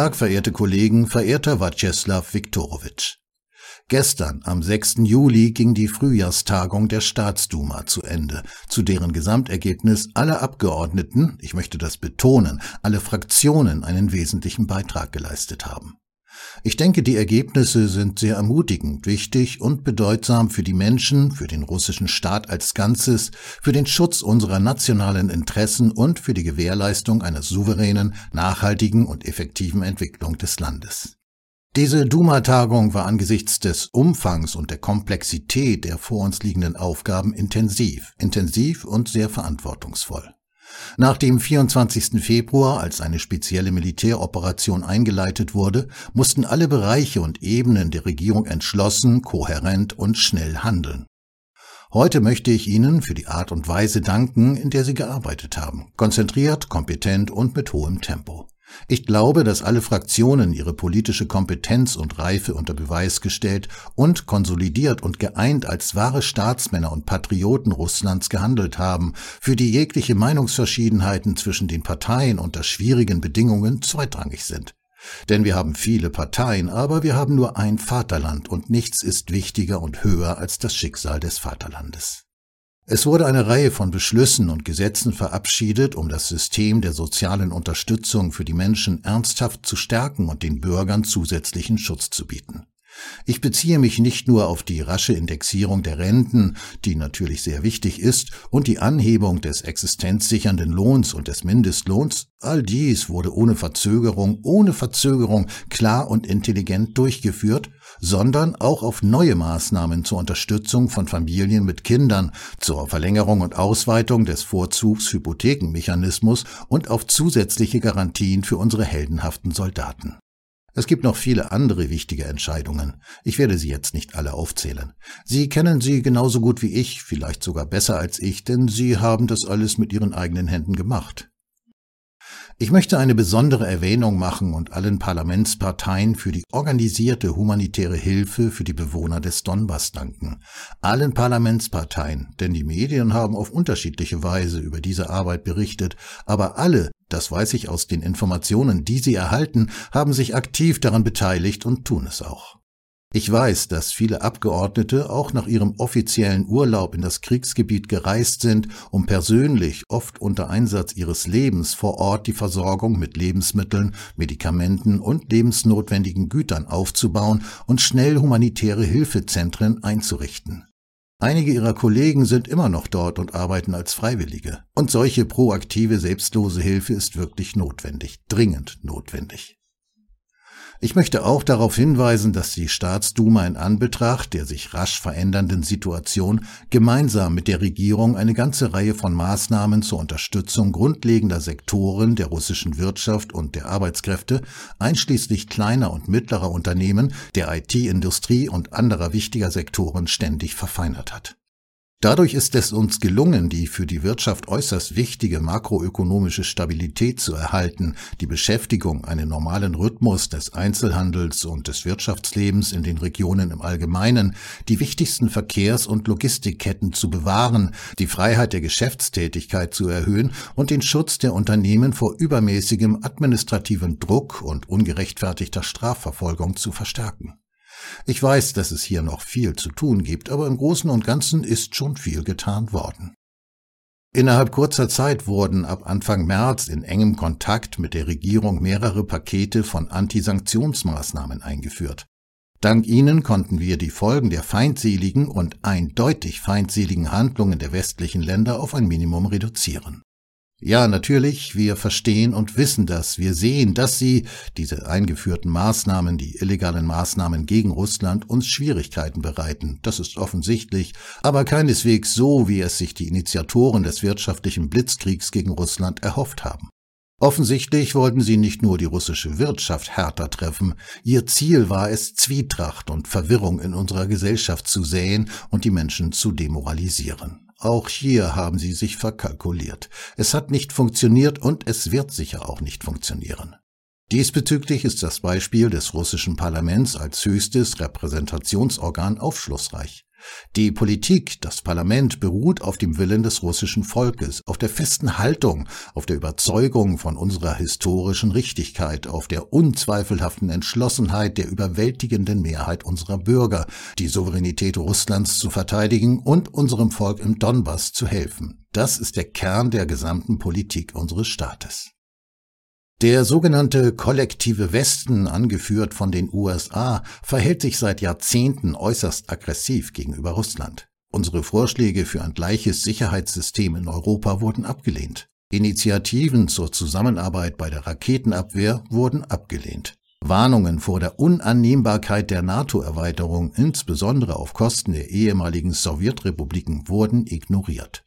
Tag, verehrte Kollegen, verehrter Waczeslaw Viktorowitsch. Gestern, am 6. Juli, ging die Frühjahrstagung der Staatsduma zu Ende, zu deren Gesamtergebnis alle Abgeordneten, ich möchte das betonen, alle Fraktionen einen wesentlichen Beitrag geleistet haben. Ich denke, die Ergebnisse sind sehr ermutigend, wichtig und bedeutsam für die Menschen, für den russischen Staat als Ganzes, für den Schutz unserer nationalen Interessen und für die Gewährleistung einer souveränen, nachhaltigen und effektiven Entwicklung des Landes. Diese Duma-Tagung war angesichts des Umfangs und der Komplexität der vor uns liegenden Aufgaben intensiv, intensiv und sehr verantwortungsvoll. Nach dem 24. Februar, als eine spezielle Militäroperation eingeleitet wurde, mussten alle Bereiche und Ebenen der Regierung entschlossen, kohärent und schnell handeln. Heute möchte ich Ihnen für die Art und Weise danken, in der Sie gearbeitet haben, konzentriert, kompetent und mit hohem Tempo. Ich glaube, dass alle Fraktionen ihre politische Kompetenz und Reife unter Beweis gestellt und konsolidiert und geeint als wahre Staatsmänner und Patrioten Russlands gehandelt haben, für die jegliche Meinungsverschiedenheiten zwischen den Parteien unter schwierigen Bedingungen zweitrangig sind. Denn wir haben viele Parteien, aber wir haben nur ein Vaterland und nichts ist wichtiger und höher als das Schicksal des Vaterlandes. Es wurde eine Reihe von Beschlüssen und Gesetzen verabschiedet, um das System der sozialen Unterstützung für die Menschen ernsthaft zu stärken und den Bürgern zusätzlichen Schutz zu bieten. Ich beziehe mich nicht nur auf die rasche Indexierung der Renten, die natürlich sehr wichtig ist, und die Anhebung des existenzsichernden Lohns und des Mindestlohns, all dies wurde ohne Verzögerung, ohne Verzögerung klar und intelligent durchgeführt, sondern auch auf neue Maßnahmen zur Unterstützung von Familien mit Kindern, zur Verlängerung und Ausweitung des Vorzugshypothekenmechanismus und auf zusätzliche Garantien für unsere heldenhaften Soldaten. Es gibt noch viele andere wichtige Entscheidungen. Ich werde sie jetzt nicht alle aufzählen. Sie kennen sie genauso gut wie ich, vielleicht sogar besser als ich, denn Sie haben das alles mit Ihren eigenen Händen gemacht. Ich möchte eine besondere Erwähnung machen und allen Parlamentsparteien für die organisierte humanitäre Hilfe für die Bewohner des Donbass danken. Allen Parlamentsparteien, denn die Medien haben auf unterschiedliche Weise über diese Arbeit berichtet, aber alle, das weiß ich aus den Informationen, die sie erhalten, haben sich aktiv daran beteiligt und tun es auch. Ich weiß, dass viele Abgeordnete auch nach ihrem offiziellen Urlaub in das Kriegsgebiet gereist sind, um persönlich, oft unter Einsatz ihres Lebens vor Ort die Versorgung mit Lebensmitteln, Medikamenten und lebensnotwendigen Gütern aufzubauen und schnell humanitäre Hilfezentren einzurichten. Einige ihrer Kollegen sind immer noch dort und arbeiten als Freiwillige. Und solche proaktive, selbstlose Hilfe ist wirklich notwendig, dringend notwendig. Ich möchte auch darauf hinweisen, dass die Staatsduma in Anbetracht der sich rasch verändernden Situation gemeinsam mit der Regierung eine ganze Reihe von Maßnahmen zur Unterstützung grundlegender Sektoren der russischen Wirtschaft und der Arbeitskräfte, einschließlich kleiner und mittlerer Unternehmen, der IT-Industrie und anderer wichtiger Sektoren ständig verfeinert hat. Dadurch ist es uns gelungen, die für die Wirtschaft äußerst wichtige makroökonomische Stabilität zu erhalten, die Beschäftigung, einen normalen Rhythmus des Einzelhandels und des Wirtschaftslebens in den Regionen im Allgemeinen, die wichtigsten Verkehrs- und Logistikketten zu bewahren, die Freiheit der Geschäftstätigkeit zu erhöhen und den Schutz der Unternehmen vor übermäßigem administrativen Druck und ungerechtfertigter Strafverfolgung zu verstärken. Ich weiß, dass es hier noch viel zu tun gibt, aber im Großen und Ganzen ist schon viel getan worden. Innerhalb kurzer Zeit wurden ab Anfang März in engem Kontakt mit der Regierung mehrere Pakete von Antisanktionsmaßnahmen eingeführt. Dank ihnen konnten wir die Folgen der feindseligen und eindeutig feindseligen Handlungen der westlichen Länder auf ein Minimum reduzieren. Ja, natürlich, wir verstehen und wissen das. Wir sehen, dass sie, diese eingeführten Maßnahmen, die illegalen Maßnahmen gegen Russland, uns Schwierigkeiten bereiten. Das ist offensichtlich, aber keineswegs so, wie es sich die Initiatoren des wirtschaftlichen Blitzkriegs gegen Russland erhofft haben. Offensichtlich wollten sie nicht nur die russische Wirtschaft härter treffen, ihr Ziel war es, Zwietracht und Verwirrung in unserer Gesellschaft zu säen und die Menschen zu demoralisieren. Auch hier haben sie sich verkalkuliert. Es hat nicht funktioniert und es wird sicher auch nicht funktionieren. Diesbezüglich ist das Beispiel des russischen Parlaments als höchstes Repräsentationsorgan aufschlussreich. Die Politik, das Parlament beruht auf dem Willen des russischen Volkes, auf der festen Haltung, auf der Überzeugung von unserer historischen Richtigkeit, auf der unzweifelhaften Entschlossenheit der überwältigenden Mehrheit unserer Bürger, die Souveränität Russlands zu verteidigen und unserem Volk im Donbass zu helfen. Das ist der Kern der gesamten Politik unseres Staates. Der sogenannte kollektive Westen, angeführt von den USA, verhält sich seit Jahrzehnten äußerst aggressiv gegenüber Russland. Unsere Vorschläge für ein gleiches Sicherheitssystem in Europa wurden abgelehnt. Initiativen zur Zusammenarbeit bei der Raketenabwehr wurden abgelehnt. Warnungen vor der Unannehmbarkeit der NATO-Erweiterung, insbesondere auf Kosten der ehemaligen Sowjetrepubliken, wurden ignoriert.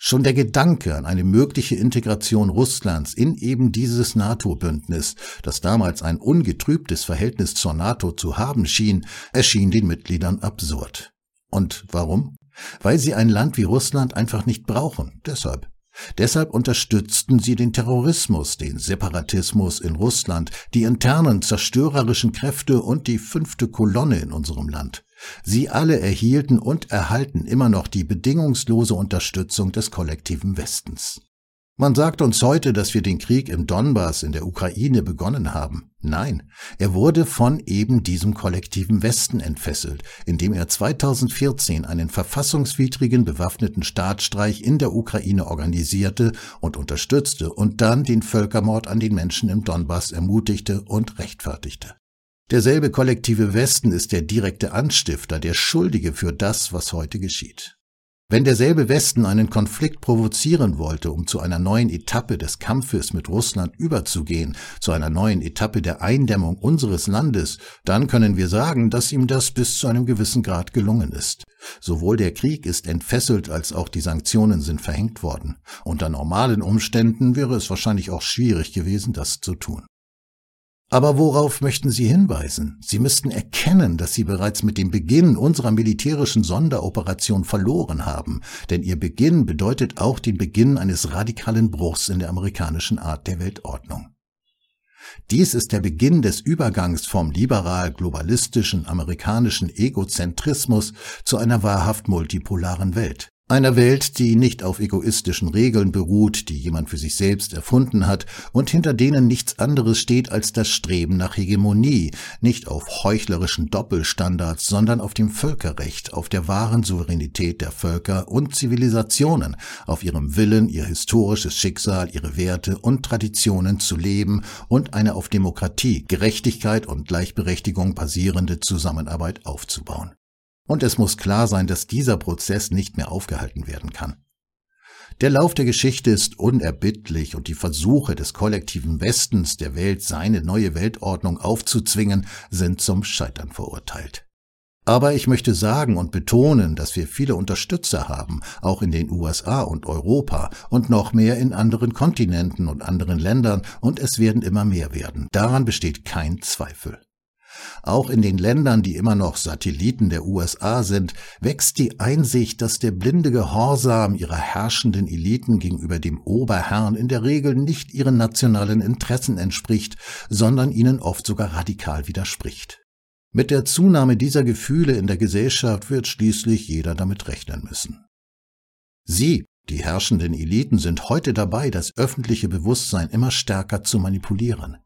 Schon der Gedanke an eine mögliche Integration Russlands in eben dieses NATO-Bündnis, das damals ein ungetrübtes Verhältnis zur NATO zu haben schien, erschien den Mitgliedern absurd. Und warum? Weil sie ein Land wie Russland einfach nicht brauchen. Deshalb. Deshalb unterstützten sie den Terrorismus, den Separatismus in Russland, die internen zerstörerischen Kräfte und die fünfte Kolonne in unserem Land. Sie alle erhielten und erhalten immer noch die bedingungslose Unterstützung des kollektiven Westens. Man sagt uns heute, dass wir den Krieg im Donbass in der Ukraine begonnen haben. Nein, er wurde von eben diesem kollektiven Westen entfesselt, indem er 2014 einen verfassungswidrigen bewaffneten Staatsstreich in der Ukraine organisierte und unterstützte und dann den Völkermord an den Menschen im Donbass ermutigte und rechtfertigte. Derselbe kollektive Westen ist der direkte Anstifter, der Schuldige für das, was heute geschieht. Wenn derselbe Westen einen Konflikt provozieren wollte, um zu einer neuen Etappe des Kampfes mit Russland überzugehen, zu einer neuen Etappe der Eindämmung unseres Landes, dann können wir sagen, dass ihm das bis zu einem gewissen Grad gelungen ist. Sowohl der Krieg ist entfesselt als auch die Sanktionen sind verhängt worden. Unter normalen Umständen wäre es wahrscheinlich auch schwierig gewesen, das zu tun. Aber worauf möchten Sie hinweisen? Sie müssten erkennen, dass Sie bereits mit dem Beginn unserer militärischen Sonderoperation verloren haben, denn Ihr Beginn bedeutet auch den Beginn eines radikalen Bruchs in der amerikanischen Art der Weltordnung. Dies ist der Beginn des Übergangs vom liberal-globalistischen amerikanischen Egozentrismus zu einer wahrhaft multipolaren Welt. Einer Welt, die nicht auf egoistischen Regeln beruht, die jemand für sich selbst erfunden hat und hinter denen nichts anderes steht als das Streben nach Hegemonie, nicht auf heuchlerischen Doppelstandards, sondern auf dem Völkerrecht, auf der wahren Souveränität der Völker und Zivilisationen, auf ihrem Willen, ihr historisches Schicksal, ihre Werte und Traditionen zu leben und eine auf Demokratie, Gerechtigkeit und Gleichberechtigung basierende Zusammenarbeit aufzubauen. Und es muss klar sein, dass dieser Prozess nicht mehr aufgehalten werden kann. Der Lauf der Geschichte ist unerbittlich und die Versuche des kollektiven Westens der Welt, seine neue Weltordnung aufzuzwingen, sind zum Scheitern verurteilt. Aber ich möchte sagen und betonen, dass wir viele Unterstützer haben, auch in den USA und Europa und noch mehr in anderen Kontinenten und anderen Ländern, und es werden immer mehr werden. Daran besteht kein Zweifel. Auch in den Ländern, die immer noch Satelliten der USA sind, wächst die Einsicht, dass der blinde Gehorsam ihrer herrschenden Eliten gegenüber dem Oberherrn in der Regel nicht ihren nationalen Interessen entspricht, sondern ihnen oft sogar radikal widerspricht. Mit der Zunahme dieser Gefühle in der Gesellschaft wird schließlich jeder damit rechnen müssen. Sie, die herrschenden Eliten, sind heute dabei, das öffentliche Bewusstsein immer stärker zu manipulieren.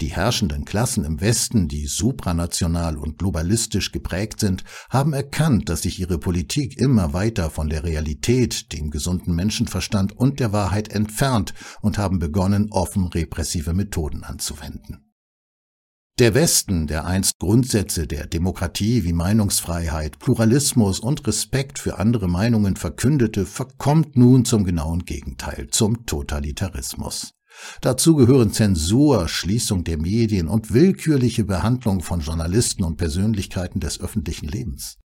Die herrschenden Klassen im Westen, die supranational und globalistisch geprägt sind, haben erkannt, dass sich ihre Politik immer weiter von der Realität, dem gesunden Menschenverstand und der Wahrheit entfernt und haben begonnen, offen repressive Methoden anzuwenden. Der Westen, der einst Grundsätze der Demokratie wie Meinungsfreiheit, Pluralismus und Respekt für andere Meinungen verkündete, verkommt nun zum genauen Gegenteil, zum Totalitarismus. Dazu gehören Zensur, Schließung der Medien und willkürliche Behandlung von Journalisten und Persönlichkeiten des öffentlichen Lebens.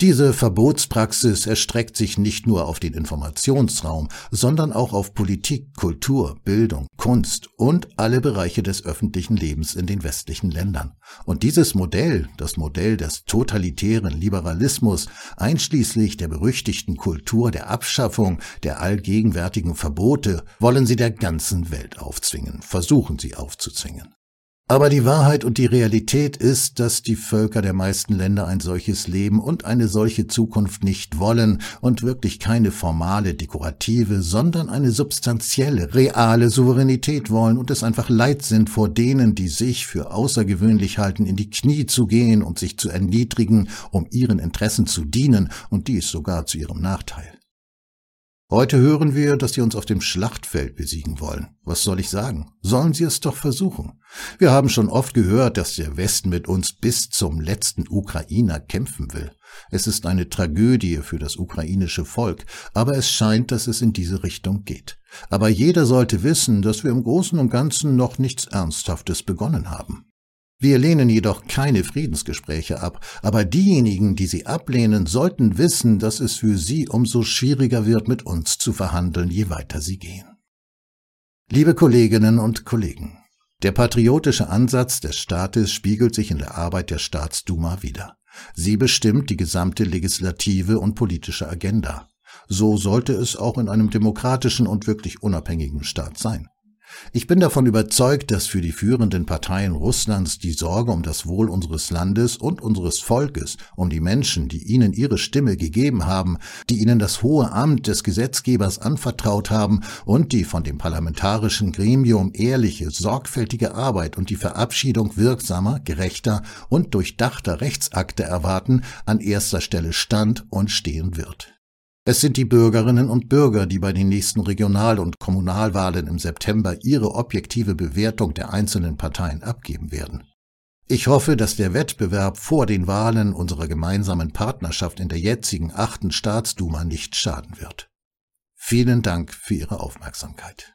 Diese Verbotspraxis erstreckt sich nicht nur auf den Informationsraum, sondern auch auf Politik, Kultur, Bildung, Kunst und alle Bereiche des öffentlichen Lebens in den westlichen Ländern. Und dieses Modell, das Modell des totalitären Liberalismus, einschließlich der berüchtigten Kultur der Abschaffung der allgegenwärtigen Verbote, wollen sie der ganzen Welt aufzwingen, versuchen sie aufzuzwingen. Aber die Wahrheit und die Realität ist, dass die Völker der meisten Länder ein solches Leben und eine solche Zukunft nicht wollen und wirklich keine formale, dekorative, sondern eine substanzielle, reale Souveränität wollen und es einfach leid sind vor denen, die sich für außergewöhnlich halten, in die Knie zu gehen und sich zu erniedrigen, um ihren Interessen zu dienen und dies sogar zu ihrem Nachteil. Heute hören wir, dass sie uns auf dem Schlachtfeld besiegen wollen. Was soll ich sagen? Sollen sie es doch versuchen. Wir haben schon oft gehört, dass der Westen mit uns bis zum letzten Ukrainer kämpfen will. Es ist eine Tragödie für das ukrainische Volk, aber es scheint, dass es in diese Richtung geht. Aber jeder sollte wissen, dass wir im Großen und Ganzen noch nichts Ernsthaftes begonnen haben. Wir lehnen jedoch keine Friedensgespräche ab, aber diejenigen, die sie ablehnen, sollten wissen, dass es für sie umso schwieriger wird, mit uns zu verhandeln, je weiter sie gehen. Liebe Kolleginnen und Kollegen, der patriotische Ansatz des Staates spiegelt sich in der Arbeit der Staatsduma wider. Sie bestimmt die gesamte legislative und politische Agenda. So sollte es auch in einem demokratischen und wirklich unabhängigen Staat sein. Ich bin davon überzeugt, dass für die führenden Parteien Russlands die Sorge um das Wohl unseres Landes und unseres Volkes, um die Menschen, die ihnen ihre Stimme gegeben haben, die ihnen das hohe Amt des Gesetzgebers anvertraut haben und die von dem parlamentarischen Gremium ehrliche, sorgfältige Arbeit und die Verabschiedung wirksamer, gerechter und durchdachter Rechtsakte erwarten, an erster Stelle stand und stehen wird. Es sind die Bürgerinnen und Bürger, die bei den nächsten Regional- und Kommunalwahlen im September ihre objektive Bewertung der einzelnen Parteien abgeben werden. Ich hoffe, dass der Wettbewerb vor den Wahlen unserer gemeinsamen Partnerschaft in der jetzigen achten Staatsduma nicht schaden wird. Vielen Dank für Ihre Aufmerksamkeit.